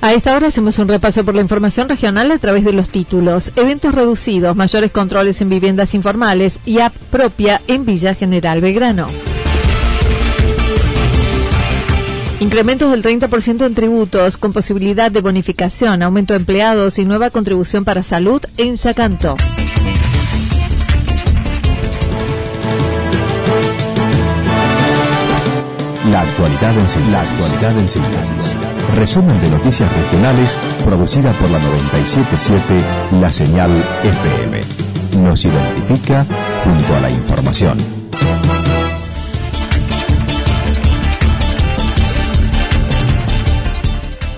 A esta hora hacemos un repaso por la información regional a través de los títulos. Eventos reducidos, mayores controles en viviendas informales y app propia en Villa General Belgrano. Incrementos del 30% en tributos con posibilidad de bonificación, aumento de empleados y nueva contribución para salud en Yacanto. La actualidad en síntesis. La en síntesis. Resumen de noticias regionales producida por la 977 La Señal FM. Nos identifica junto a la información.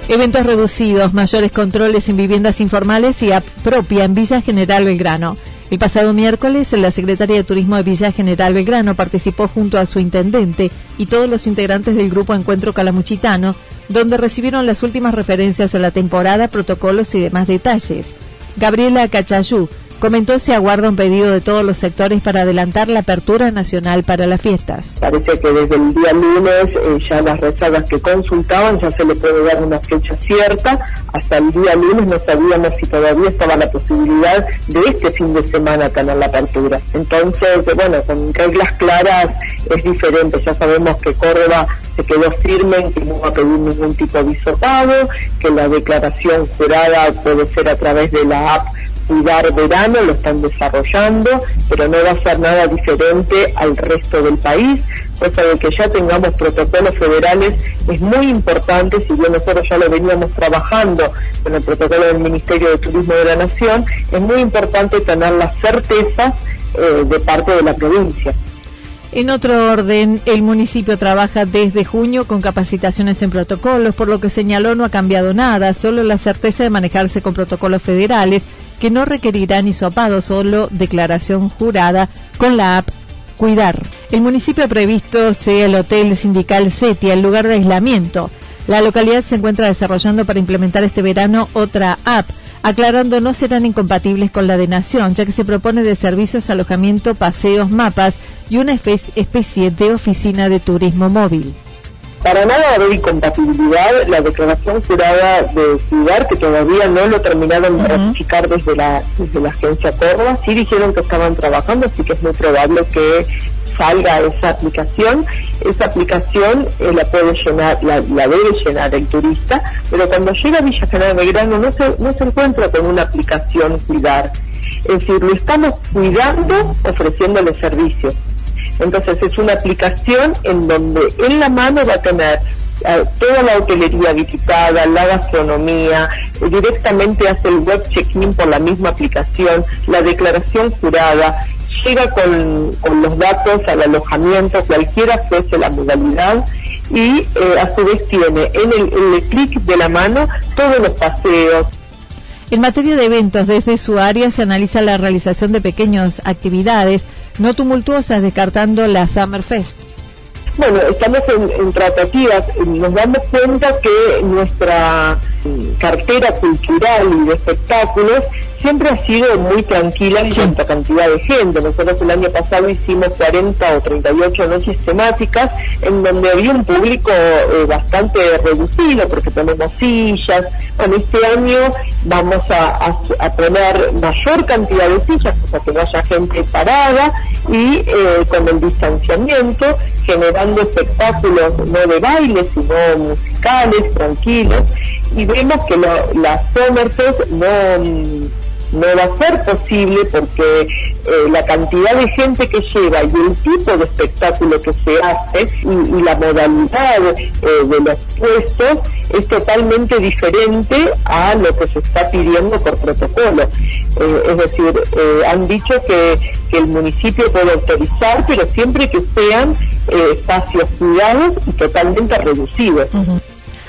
Eventos reducidos, mayores controles en viviendas informales y app propia en Villa General Belgrano. El pasado miércoles, la secretaria de Turismo de Villa General Belgrano participó junto a su intendente y todos los integrantes del grupo Encuentro Calamuchitano, donde recibieron las últimas referencias a la temporada, protocolos y demás detalles. Gabriela Cachayú, Comentó se aguarda un pedido de todos los sectores para adelantar la apertura nacional para las fiestas. Parece que desde el día lunes eh, ya las rezagas que consultaban ya se le puede dar una fecha cierta. Hasta el día lunes no sabíamos si todavía estaba la posibilidad de este fin de semana tener la apertura. Entonces, bueno, con reglas claras es diferente. Ya sabemos que Córdoba se quedó firme en que no va a pedir ningún tipo de visopado, que la declaración jurada puede ser a través de la app cuidar verano, lo están desarrollando, pero no va a ser nada diferente al resto del país, cosa de que ya tengamos protocolos federales es muy importante, si bien nosotros ya lo veníamos trabajando con el protocolo del Ministerio de Turismo de la Nación, es muy importante tener la certeza eh, de parte de la provincia. En otro orden, el municipio trabaja desde junio con capacitaciones en protocolos, por lo que señaló no ha cambiado nada, solo la certeza de manejarse con protocolos federales que no requerirán hisopado, solo declaración jurada con la app Cuidar. El municipio previsto sea el Hotel Sindical SETI, el lugar de aislamiento. La localidad se encuentra desarrollando para implementar este verano otra app, aclarando no serán incompatibles con la de Nación, ya que se propone de servicios, alojamiento, paseos, mapas y una especie de oficina de turismo móvil. Para nada va a haber incompatibilidad. La declaración jurada de Ciudad, que todavía no lo terminaron de ratificar desde la, desde la agencia Córdoba, sí dijeron que estaban trabajando, así que es muy probable que salga esa aplicación. Esa aplicación eh, la puede llenar, la, debe llenar el turista, pero cuando llega a Villa General Belgrano no se, no se encuentra con una aplicación cuidar. Es decir, lo estamos cuidando ofreciéndole servicios. Entonces es una aplicación en donde en la mano va a tener eh, toda la hotelería visitada, la gastronomía, eh, directamente hace el web check-in por la misma aplicación, la declaración jurada, llega con, los datos al alojamiento, cualquiera fuese la modalidad, y eh, a su vez tiene en el, en el clic de la mano todos los paseos, en materia de eventos, desde su área se analiza la realización de pequeñas actividades no tumultuosas, descartando la Summer Fest. Bueno, estamos en, tratativas, nos damos cuenta que nuestra mm, cartera cultural y de espectáculos siempre ha sido muy tranquila en cuanto a cantidad de gente. Nosotros el año pasado hicimos 40 o 38 noches temáticas en donde había un público eh, bastante reducido porque tenemos sillas. Bueno, este año vamos a, poner mayor cantidad de sillas, para que no haya gente parada y eh, con el distanciamiento, generando espectáculos no de baile, sino musicales, tranquilos. Y vemos que las Somerset no no va a ser posible porque eh, la cantidad de gente que lleva y el tipo de espectáculo que se hace y, la modalidad eh, de los puestos es totalmente diferente a lo que se está pidiendo por protocolo. Eh, es decir, han dicho que, el municipio puede autorizar, pero siempre que sean espacios cuidados y totalmente reducidos.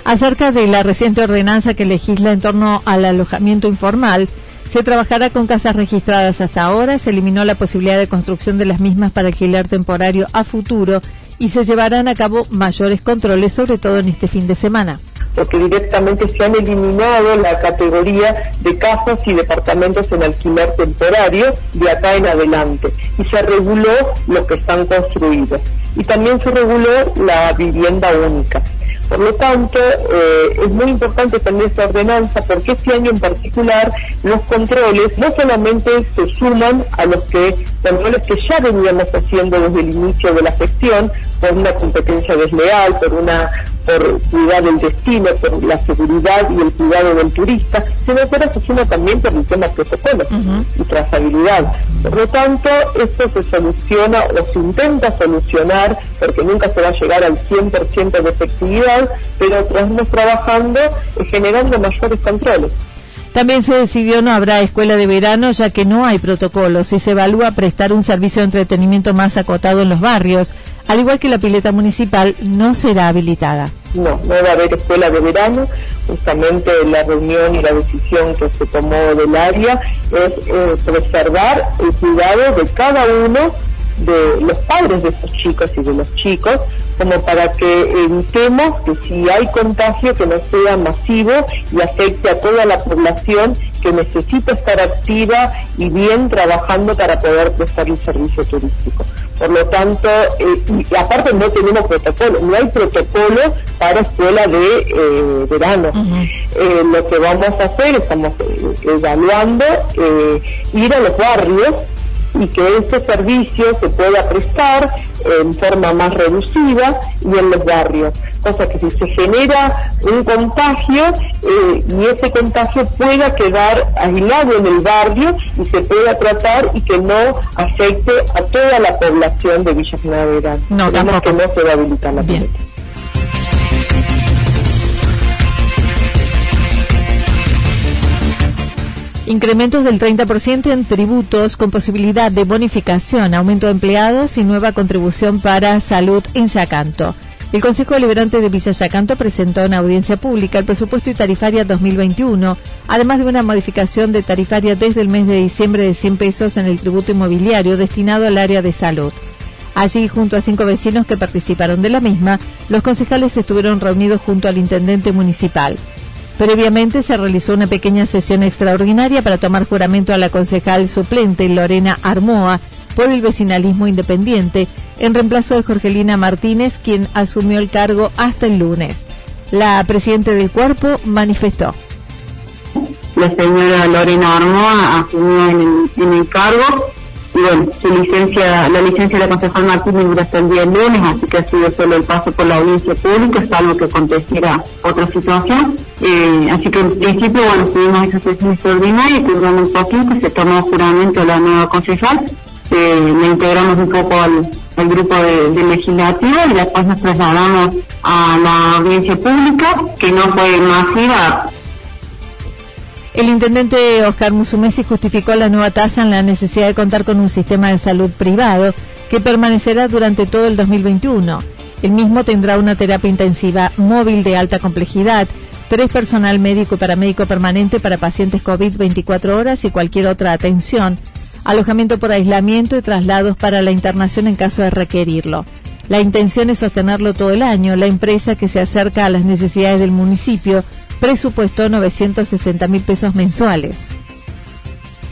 Acerca de la reciente ordenanza que legisla en torno al alojamiento informal, se trabajará con casas registradas hasta ahora, se eliminó la posibilidad de construcción de las mismas para alquiler temporario a futuro y se llevarán a cabo mayores controles, sobre todo en este fin de semana. Porque directamente se han eliminado la categoría de casas y departamentos en alquiler temporario de acá en adelante. Y se reguló lo que están construidos. Y también se reguló la vivienda única. Por lo tanto, eh, es muy importante también esta ordenanza porque este año en particular los controles no solamente se suman a los que controles que ya veníamos haciendo desde el inicio de la gestión por una competencia desleal, por una por cuidar el destino, por la seguridad y el cuidado del turista, sino se suma también por el tema protocolo y trazabilidad. Por lo tanto, esto se soluciona o se intenta solucionar, porque nunca se va a llegar al 100% de efectividad, pero estamos trabajando y generando mayores controles. También se decidió no habrá escuela de verano ya que no hay protocolos y se evalúa prestar un servicio de entretenimiento más acotado en los barrios, al igual que la pileta municipal no será habilitada. No, no va a haber escuela de verano. Justamente la reunión y la decisión que se tomó del área es eh, preservar el cuidado de cada uno de los padres de estos chicos y de los chicos, como para que evitemos que si hay contagio que no sea masivo y afecte a toda la población que necesita estar activa y bien trabajando para poder prestar un servicio turístico. Por lo tanto, eh, y aparte no tenemos protocolo, no hay protocolo para escuela de eh, verano. Eh, lo que vamos a hacer, estamos evaluando, ir a los barrios y que ese servicio se pueda prestar en forma más reducida y en los barrios. Cosa que si se genera un contagio eh, y ese contagio pueda quedar aislado en el barrio y se pueda tratar y que no afecte a toda la población de Villa General No, que no se va a habilitar la Bien. Incrementos del 30% en tributos con posibilidad de bonificación, aumento de empleados y nueva contribución para salud en Yacanto. El Consejo Deliberante de Villa Yacanto presentó en audiencia pública el presupuesto y tarifaria 2021, además de una modificación de tarifaria desde el mes de diciembre de 100 pesos en el tributo inmobiliario destinado al área de salud. Allí, junto a cinco vecinos que participaron de la misma, los concejales estuvieron reunidos junto al intendente municipal. Previamente se realizó una pequeña sesión extraordinaria para tomar juramento a la concejal suplente Lorena Armoa por el vecinalismo independiente, en reemplazo de Jorgelina Martínez, quien asumió el cargo hasta el lunes. La presidenta del cuerpo manifestó. La señora Lorena Armoa asumió en el cargo y bueno, su licencia, la licencia de la concejal Martínez dura hasta el día lunes, así que ha sido solo el paso por la audiencia pública, salvo que aconteciera otra situación. Eh, así que en principio, bueno, tuvimos esa sesión extraordinaria tuvimos un poquito, se tomó juramento la nueva concejal, eh, le integramos un poco al, grupo de, de, legislativo y después nos trasladamos a la audiencia pública, que no fue masiva, el intendente Oscar Musumesi justificó la nueva tasa en la necesidad de contar con un sistema de salud privado que permanecerá durante todo el 2021. El mismo tendrá una terapia intensiva móvil de alta complejidad, tres personal médico y paramédico permanente para pacientes COVID 24 horas y cualquier otra atención, alojamiento por aislamiento y traslados para la internación en caso de requerirlo. La intención es sostenerlo todo el año. La empresa que se acerca a las necesidades del municipio presupuestó 960 mil pesos mensuales.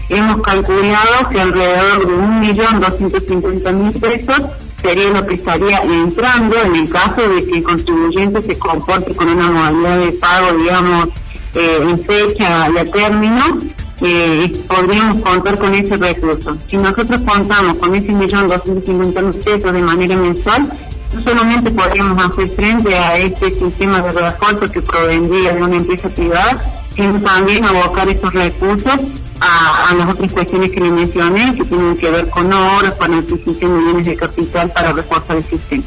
hemos calculado que alrededor de 1.250.000 pesos sería lo que estaría entrando en el caso de que el contribuyente se comporte con una modalidad de pago, digamos, eh, en fecha y a término, eh, podríamos contar con ese recurso. Si nosotros contamos con ese millón doscientos mil pesos de manera mensual, no solamente podríamos hacer frente a este sistema de refuerzo que provendría de una empresa privada, sino también abocar esos recursos a, las otras cuestiones que le mencioné, que tienen que ver con adquisición de bienes de capital para reforzar el sistema.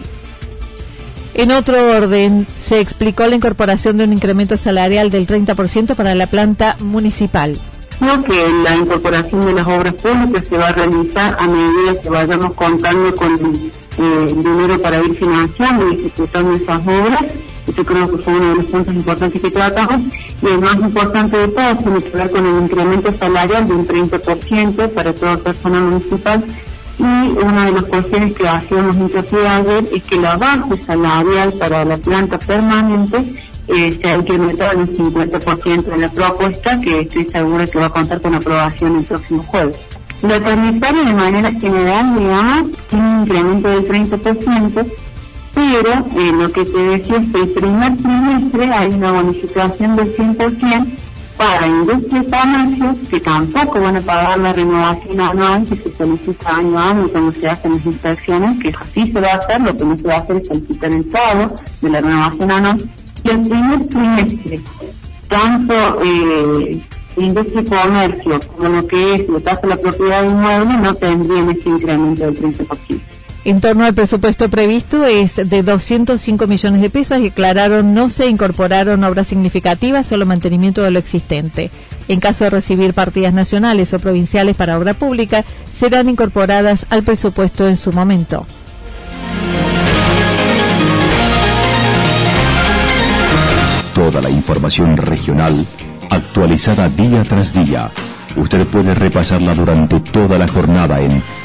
En otro orden, se explicó la incorporación de un incremento salarial del 30% para la planta municipal. Creo que la incorporación de las obras públicas se va a realizar a medida que vayamos contando con eh, dinero para ir financiando y ejecutando esas obras yo creo que fue uno de los puntos importantes que tratamos. Y el más importante de todo tiene que ver con el incremento salarial de un 30% para toda persona municipal. Y una de las cuestiones que hacíamos hincapié ayer es que la base salarial para la planta permanente eh, se ha incrementado en un 50% en la propuesta, que estoy segura que va a contar con aprobación el próximo jueves. Lo tarifario de manera general, digamos, tiene un incremento del 30%, pero eh, lo que te decía es que el primer trimestre hay una bonificación del 100% para industria y comercio que tampoco van a pagar la renovación anual que se solicita año a año cuando se hacen las inspecciones, que así se va a hacer, lo que no se va a hacer es solicitar el pago de la renovación anual. Y el primer trimestre, tanto eh, industria y comercio como lo que es lo que hace la propiedad inmueble no tendrían ese incremento del 30%. En torno al presupuesto previsto es de 205 millones de pesos y aclararon no se incorporaron obras significativas, solo mantenimiento de lo existente. En caso de recibir partidas nacionales o provinciales para obra pública, serán incorporadas al presupuesto en su momento. Toda la información regional actualizada día tras día. Usted puede repasarla durante toda la jornada en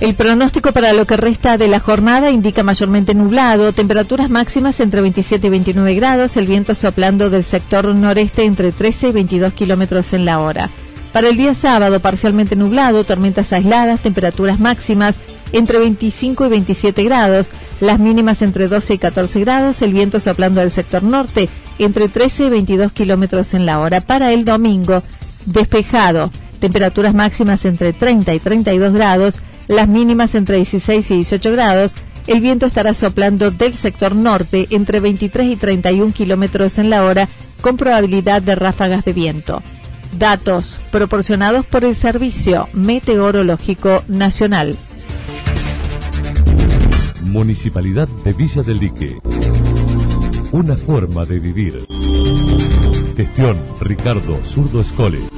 El pronóstico para lo que resta de la jornada indica mayormente nublado, temperaturas máximas entre 27 y 29 grados, el viento soplando del sector noreste entre 13 y 22 kilómetros en la hora. Para el día sábado, parcialmente nublado, tormentas aisladas, temperaturas máximas entre 25 y 27 grados, las mínimas entre 12 y 14 grados, el viento soplando del sector norte entre 13 y 22 kilómetros en la hora. Para el domingo, despejado, temperaturas máximas entre 30 y 32 grados, las mínimas entre 16 y 18 grados. El viento estará soplando del sector norte entre 23 y 31 kilómetros en la hora, con probabilidad de ráfagas de viento. Datos proporcionados por el Servicio Meteorológico Nacional. Municipalidad de Villa del Lique. Una forma de vivir. Gestión Ricardo Zurdo Escole.